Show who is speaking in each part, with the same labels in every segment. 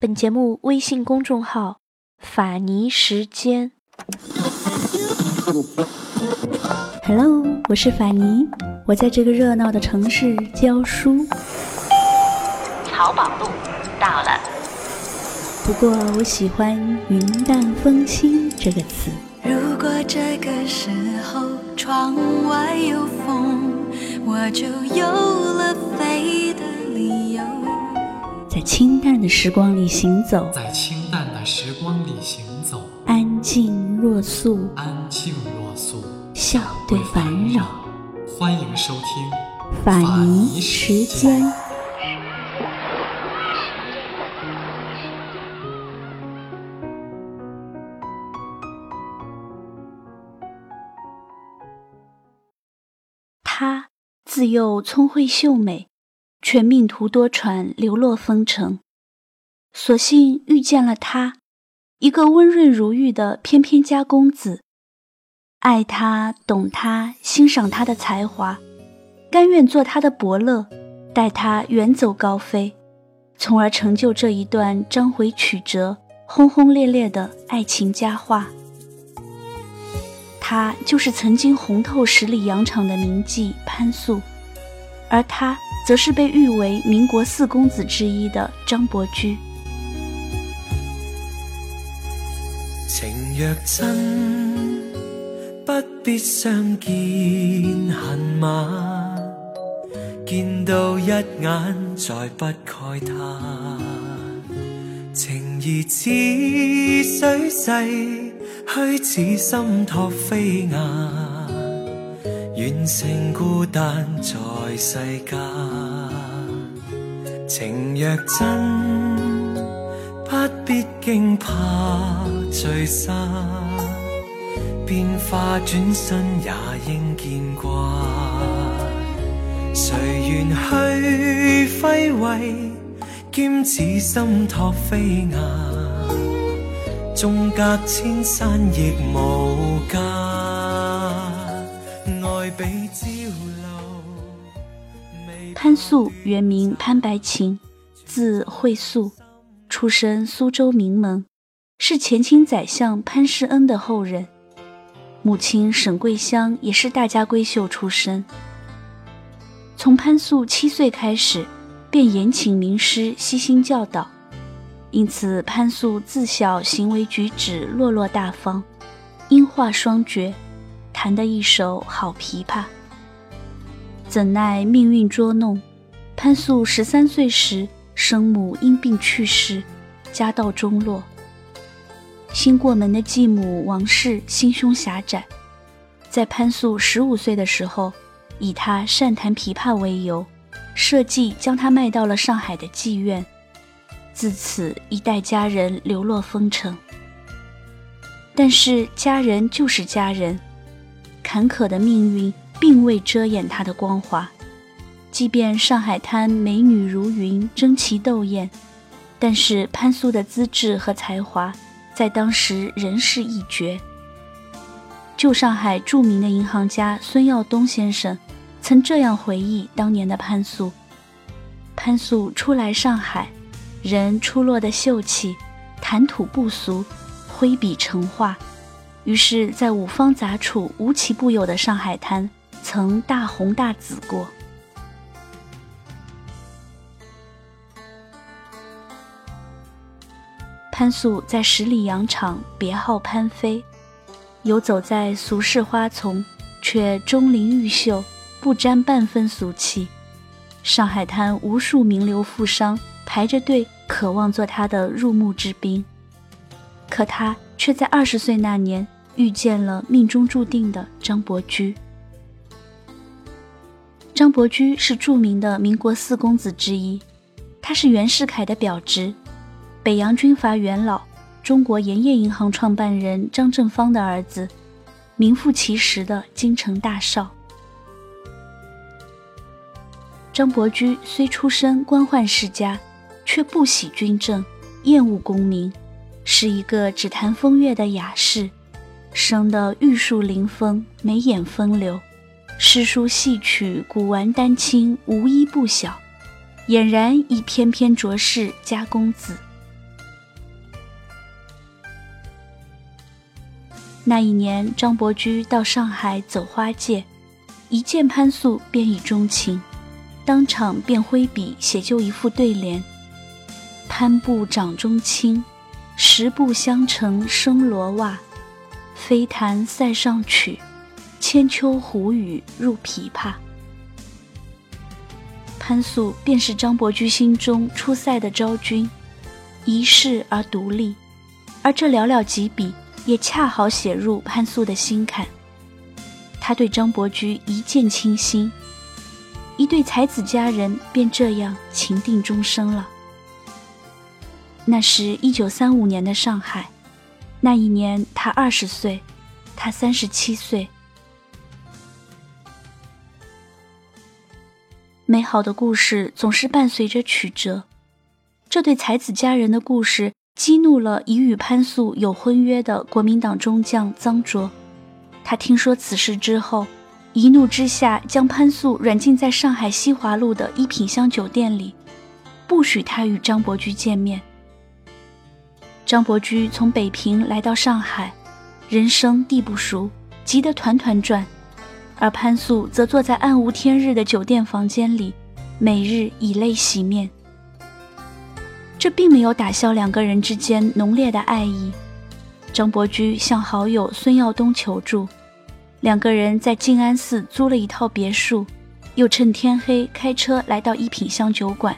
Speaker 1: 本节目微信公众号“法尼时间”。Hello，我是法尼，我在这个热闹的城市教书。
Speaker 2: 淘宝路到了。
Speaker 1: 不过我喜欢“云淡风轻”这个词。
Speaker 3: 如果这个时候窗外有风，我就有了飞的理由。
Speaker 1: 在清淡的时光里行走，
Speaker 4: 在清淡的时光里行走，
Speaker 1: 安静若素，
Speaker 4: 安静若素，
Speaker 1: 笑对烦扰。
Speaker 4: 欢迎收听
Speaker 1: 法尼时间。她自幼聪慧秀美。却命途多舛，流落风尘。所幸遇见了他，一个温润如玉的翩翩家公子，爱他，懂他，欣赏他的才华，甘愿做他的伯乐，带他远走高飞，从而成就这一段章回曲折、轰轰烈烈的爱情佳话。他就是曾经红透十里洋场的名妓潘素，而他。则是被誉为民国四公子之一的张伯驹。
Speaker 5: 情若真，不必相见恨晚，见到一眼再不慨叹。情义似水逝，虚似心托飞雁。愿成孤单在世间，情若真，不必惊怕聚散，变化转身也应见惯。谁愿去挥挥，兼此心托飞雁，纵隔千山亦无间。
Speaker 1: 潘素原名潘白琴，字慧素，出身苏州名门，是前清宰相潘世恩的后人。母亲沈桂香也是大家闺秀出身。从潘素七岁开始，便严请名师悉心教导，因此潘素自小行为举止落落大方，音画双绝。弹得一手好琵琶，怎奈命运捉弄，潘素十三岁时，生母因病去世，家道中落。新过门的继母王氏心胸狭窄，在潘素十五岁的时候，以他善弹琵琶为由，设计将他卖到了上海的妓院，自此一代佳人流落风尘。但是佳人就是佳人。坎坷的命运并未遮掩她的光华，即便上海滩美女如云，争奇斗艳，但是潘素的资质和才华在当时仍是一绝。旧上海著名的银行家孙耀东先生曾这样回忆当年的潘素：潘素初来上海，人出落的秀气，谈吐不俗，挥笔成画。于是，在五方杂处、无奇不有的上海滩，曾大红大紫过。潘素在十里洋场，别号潘妃，游走在俗世花丛，却钟灵毓秀，不沾半分俗气。上海滩无数名流富商排着队，渴望做他的入幕之宾，可他却在二十岁那年。遇见了命中注定的张伯驹。张伯驹是著名的民国四公子之一，他是袁世凯的表侄，北洋军阀元老、中国盐业银行创办人张正芳的儿子，名副其实的京城大少。张伯驹虽出身官宦世家，却不喜军政，厌恶功名，是一个只谈风月的雅士。生得玉树临风，眉眼风流，诗书戏曲、古玩丹青无一不晓，俨然一翩翩卓世佳公子。那一年，张伯驹到上海走花界，一见潘素便已钟情，当场便挥笔写就一副对联：“潘步掌中青，十步相成生罗袜。”飞弹塞上曲，千秋胡语入琵琶。”潘素便是张伯驹心中出塞的昭君，一世而独立，而这寥寥几笔。也恰好写入潘素的心坎。他对张伯驹一见倾心，一对才子佳人便这样情定终生了。那是一九三五年的上海，那一年他二十岁，他三十七岁。美好的故事总是伴随着曲折，这对才子佳人的故事。激怒了已与潘素有婚约的国民党中将臧卓，他听说此事之后，一怒之下将潘素软禁在上海西华路的一品香酒店里，不许他与张伯驹见面。张伯驹从北平来到上海，人生地不熟，急得团团转，而潘素则坐在暗无天日的酒店房间里，每日以泪洗面。这并没有打消两个人之间浓烈的爱意。张伯驹向好友孙耀东求助，两个人在静安寺租了一套别墅，又趁天黑开车来到一品香酒馆，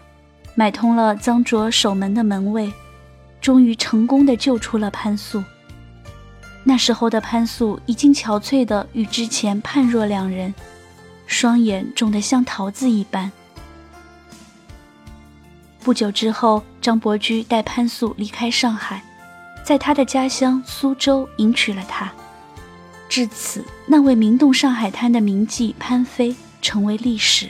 Speaker 1: 买通了臧卓守门的门卫，终于成功的救出了潘素。那时候的潘素已经憔悴的与之前判若两人，双眼肿得像桃子一般。不久之后，张伯驹带潘素离开上海，在他的家乡苏州迎娶了她。至此，那位名动上海滩的名妓潘飞成为历史，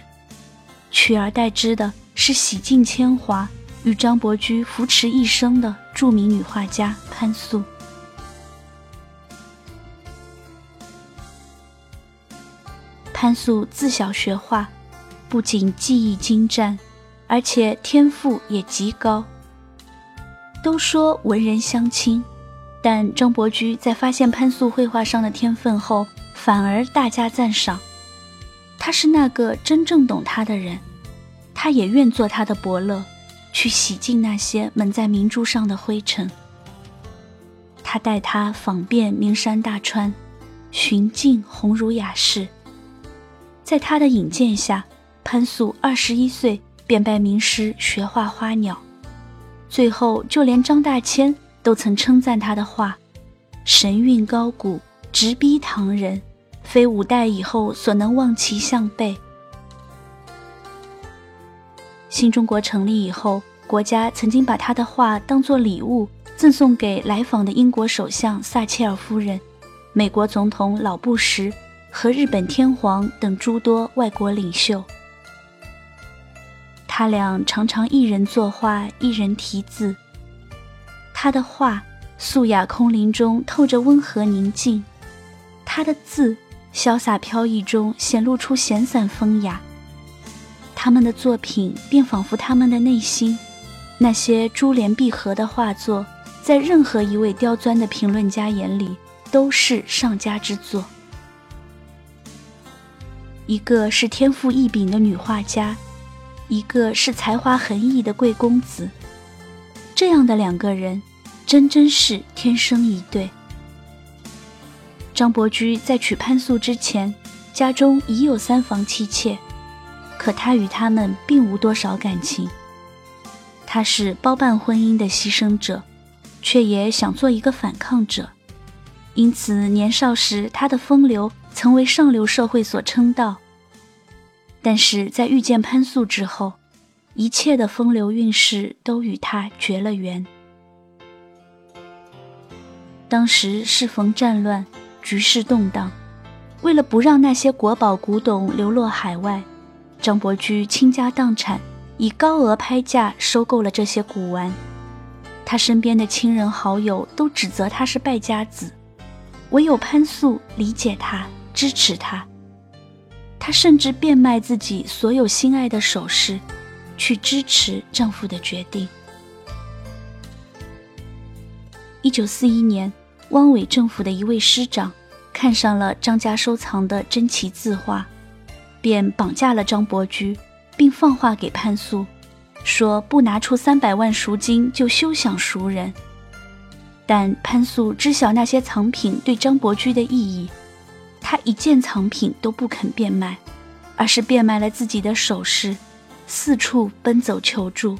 Speaker 1: 取而代之的是洗尽铅华与张伯驹扶持一生的著名女画家潘素。潘素自小学画，不仅技艺精湛。而且天赋也极高。都说文人相亲，但张伯驹在发现潘素绘画上的天分后，反而大加赞赏。他是那个真正懂他的人，他也愿做他的伯乐，去洗净那些蒙在明珠上的灰尘。他带他访遍名山大川，寻尽鸿儒雅士。在他的引荐下，潘素二十一岁。便拜名师学画花鸟，最后就连张大千都曾称赞他的画神韵高古，直逼唐人，非五代以后所能望其项背。新中国成立以后，国家曾经把他的画当作礼物赠送给来访的英国首相撒切尔夫人、美国总统老布什和日本天皇等诸多外国领袖。他俩常常一人作画，一人题字。他的画素雅空灵中透着温和宁静，他的字潇洒飘逸中显露出闲散风雅。他们的作品便仿佛他们的内心，那些珠联璧合的画作，在任何一位刁钻的评论家眼里都是上佳之作。一个是天赋异禀的女画家。一个是才华横溢的贵公子，这样的两个人，真真是天生一对。张伯驹在娶潘素之前，家中已有三房妻妾，可他与他们并无多少感情。他是包办婚姻的牺牲者，却也想做一个反抗者，因此年少时他的风流曾为上流社会所称道。但是在遇见潘素之后，一切的风流韵事都与他绝了缘。当时适逢战乱，局势动荡，为了不让那些国宝古董流落海外，张伯驹倾家荡产，以高额拍价收购了这些古玩。他身边的亲人好友都指责他是败家子，唯有潘素理解他，支持他。他甚至变卖自己所有心爱的首饰，去支持丈夫的决定。一九四一年，汪伪政府的一位师长看上了张家收藏的珍奇字画，便绑架了张伯驹，并放话给潘素，说不拿出三百万赎金就休想赎人。但潘素知晓那些藏品对张伯驹的意义，他一件藏品都不肯变卖，而是变卖了自己的首饰，四处奔走求助。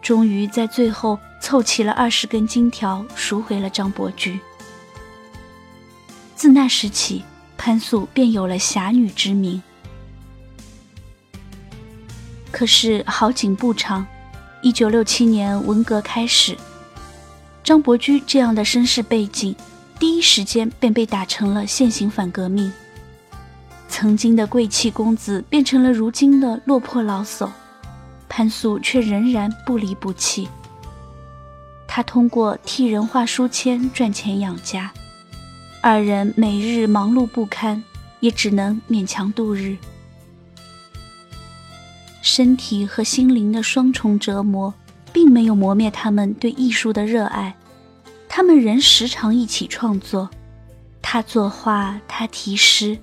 Speaker 1: 终于在最后凑齐了二十根金条，赎回了张伯驹。自那时起，潘素便有了侠女之名。可是好景不长，一九六七年文革开始，张伯驹这样的身世背景，第一时间便被打成了现行反革命。曾经的贵气公子，变成了如今的落魄老叟。潘素却仍然不离不弃。他通过替人画书签赚钱养家，二人每日忙碌不堪，也只能勉强度日。身体和心灵的双重折磨，并没有磨灭他们对艺术的热爱。他们仍时常一起创作，他作画，他题诗。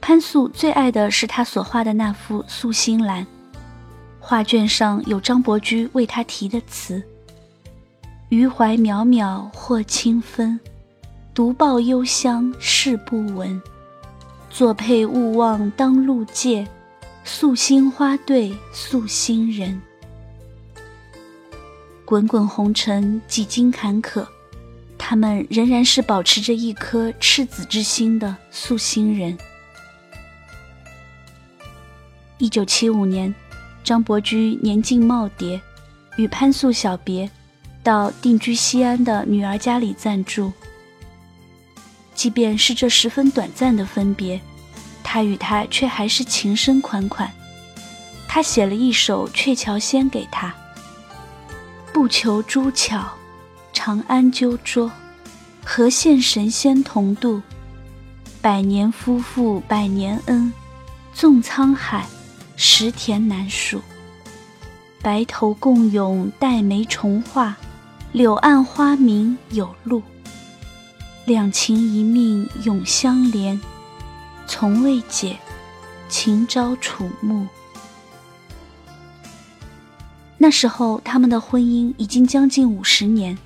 Speaker 1: 潘素最爱的是他所画的那幅《素心兰》。画卷上有张伯驹为他题的词：“余怀渺渺或清芬，独抱幽香事不闻。作配勿忘当路借，素心花对素心人。滚滚红尘，几经坎坷，他们仍然是保持着一颗赤子之心的素心人。”一九七五年。张伯驹年近耄耋，与潘素小别，到定居西安的女儿家里暂住。即便是这十分短暂的分别，他与她却还是情深款款。他写了一首《鹊桥仙》给她：“不求朱巧，长安鸠拙，何羡神仙同渡？百年夫妇百年恩，纵沧海。”石田难数，白头共咏黛眉重画，柳暗花明有路。两情一命永相连，从未解，情朝楚暮。那时候，他们的婚姻已经将近五十年，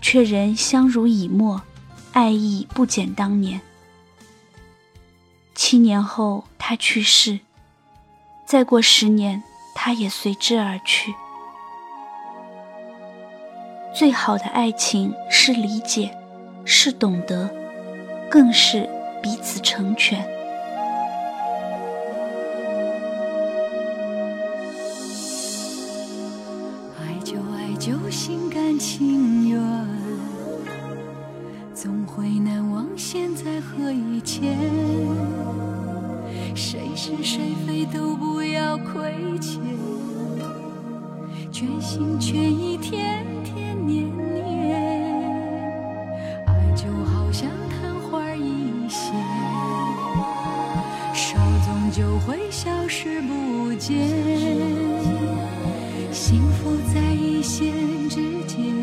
Speaker 1: 却仍相濡以沫，爱意不减当年。七年后，他去世。再过十年，他也随之而去。最好的爱情是理解，是懂得，更是彼此成全。
Speaker 3: 就心甘情愿，总会难忘现在和以前。谁是谁非都不要亏欠，全心全意，天天年年。爱就好像昙花一现，稍纵就会消失不见。幸福在一线之间，